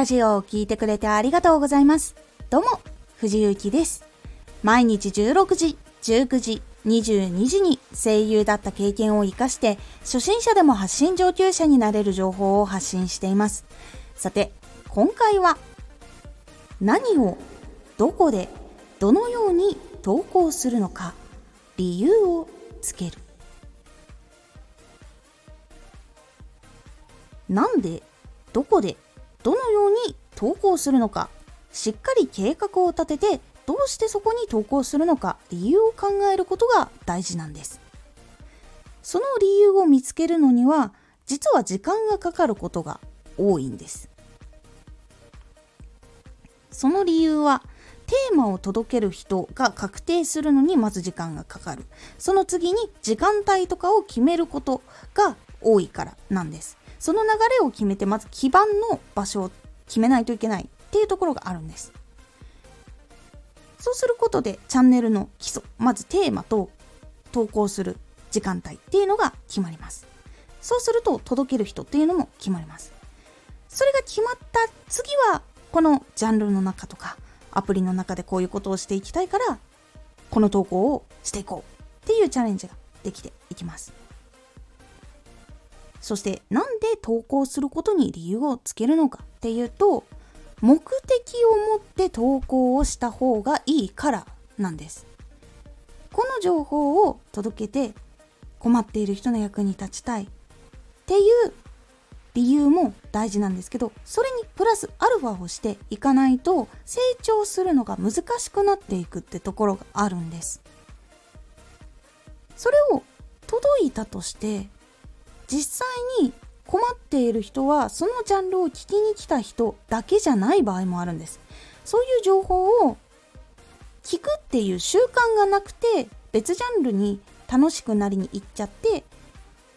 ラジオを聴いてくれてありがとうございます。どうも、藤幸です。毎日16時、19時、22時に声優だった経験を活かして、初心者でも発信上級者になれる情報を発信しています。さて、今回は、何を、どこで、どのように投稿するのか、理由をつける。なんで、どこで、どのように投稿するのかしっかり計画を立ててどうしてそこに投稿するのか理由を考えることが大事なんです。その理由を見つけるのには実は時間がかかることが多いんです。その理由はテーマを届ける人が確定するのにまず時間がかかる。その次に時間帯とかを決めることが多いからなんです。その流れを決めてまず基盤の場所を決めないといけないっていうところがあるんです。そうすることでチャンネルの基礎まずテーマと投稿する時間帯っていうのが決まります。そうすると届ける人っていうのも決まります。それが決まった次はこのジャンルの中とかアプリの中でこういうことをしていきたいからこの投稿をしていこうっていうチャレンジができていきます。そしてなんで投稿することに理由をつけるのかっていうと目的を持って投稿をした方がいいからなんです。この情報を届けて困っている人の役に立ちたいっていう理由も大事なんですけどそれにプラスアルファをしていかないと成長するのが難しくなっていくってところがあるんです。それを届いたとして実際に困っている人はそのジャンルを聞きに来た人だけじゃない場合もあるんです。そういう情報を聞くっていう習慣がなくて別ジャンルに楽しくなりに行っちゃって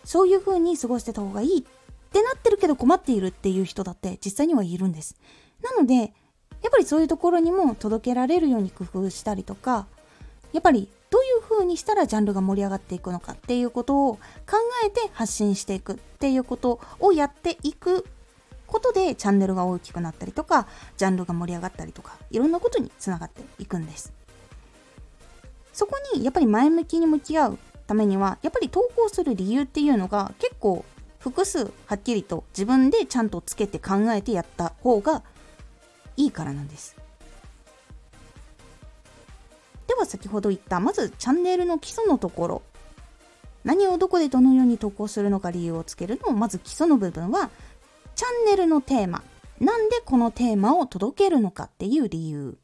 そういう風に過ごしてた方がいいってなってるけど困っているっていう人だって実際にはいるんです。なのでやっぱりそういうところにも届けられるように工夫したりとかやっぱりどういう風にしたらジャンルが盛り上がっていくのかっていうことを考えて発信していくっていうことをやっていくことでチャンネルが大きくなったりとかジャンルが盛り上がったりとかいろんなことにつながっていくんです。そこにやっぱり前向きに向き合うためにはやっぱり投稿する理由っていうのが結構複数はっきりと自分でちゃんとつけて考えてやった方がいいからなんです。では先ほど言ったまずチャンネルの基礎のところ。何をどこでどのように投稿するのか理由をつけるの。まず基礎の部分はチャンネルのテーマ。なんでこのテーマを届けるのかっていう理由。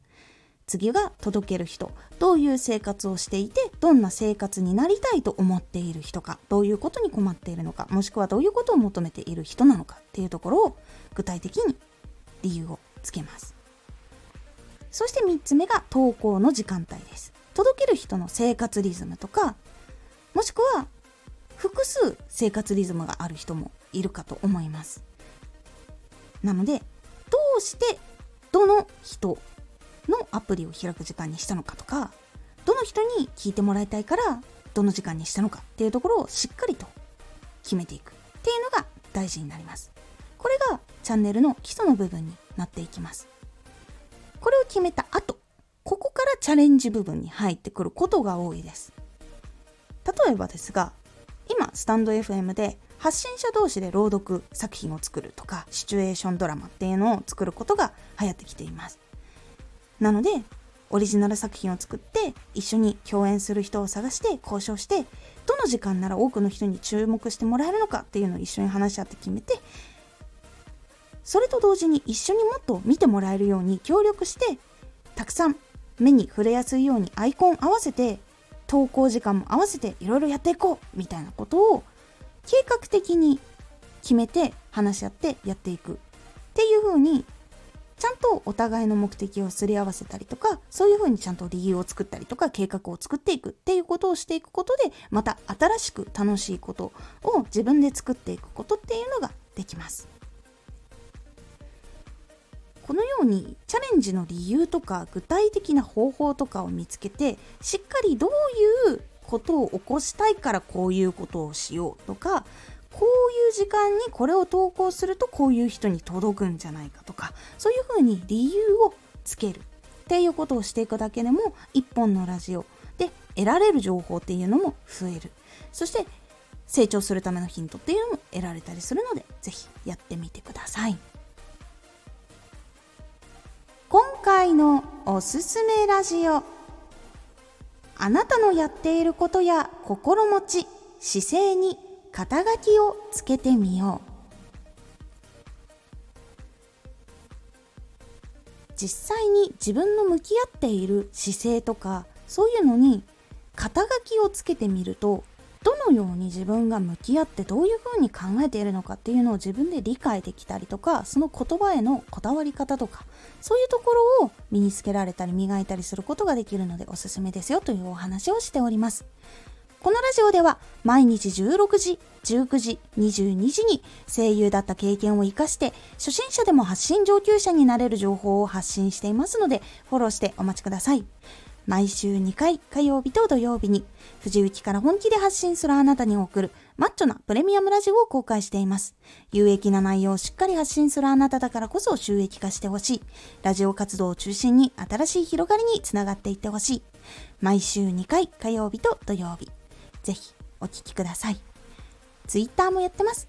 次が届ける人。どういう生活をしていてどんな生活になりたいと思っている人か。どういうことに困っているのか。もしくはどういうことを求めている人なのかっていうところを具体的に理由をつけます。そして3つ目が投稿の時間帯です。届ける人の生活リズムとかもしくは複数生活リズムがある人もいるかと思います。なのでどうしてどの人のアプリを開く時間にしたのかとかどの人に聞いてもらいたいからどの時間にしたのかっていうところをしっかりと決めていく。っていうのが大事になります。これがチャンネルの基礎の部分になっていきます。これを決めた後ここからチャレンジ部分に入ってくることが多いです。例えばですが今スタンド FM で発信者同士で朗読作品を作るとかシチュエーションドラマっていうのを作ることが流行ってきています。なのでオリジナル作品を作って一緒に共演する人を探して交渉してどの時間なら多くの人に注目してもらえるのかっていうのを一緒に話し合って決めてそれと同時に一緒にもっと見てもらえるように協力してたくさん目に触れやすいようにアイコン合わせて投稿時間も合わせていろいろやっていこうみたいなことを計画的に決めて話し合ってやっていくっていう風にちゃんとお互いの目的をすり合わせたりとかそういう風にちゃんと理由を作ったりとか計画を作っていくっていうことをしていくことでまた新しく楽しいことを自分で作っていくことっていうのができます。このようにチャレンジの理由とか具体的な方法とかを見つけてしっかりどういうことを起こしたいからこういうことをしようとかこういう時間にこれを投稿するとこういう人に届くんじゃないかとかそういうふうに理由をつける。っていうことをしていくだけでも一本のラジオで得られる情報っていうのも増える。そして成長するためのヒントっていうのも得られたりするので是非やってみてください。今回のおすすめラジオ。あなたのやっていることや心持ち姿勢に肩書きをつけてみよう。実際に自分の向き合っている姿勢とかそういうのに肩書きをつけてみるとどのように自分が向き合ってどういうふうに考えているのかっていうのを自分で理解できたりとかその言葉へのこだわり方とかそういうところを身につけられたり磨いたりすることができるのでおすすめですよというお話をしております。このラジオでは毎日16時19時22時に声優だった経験を生かして初心者でも発信上級者になれる情報を発信していますのでフォローしてお待ちください。毎週2回火曜日と土曜日に藤雪から本気で発信するあなたに送るマッチョなプレミアムラジオを公開しています。有益な内容をしっかり発信するあなただからこそ収益化してほしい。ラジオ活動を中心に新しい広がりにつながっていってほしい。毎週2回火曜日と土曜日。ぜひお聴きください。ツイッターもやってます。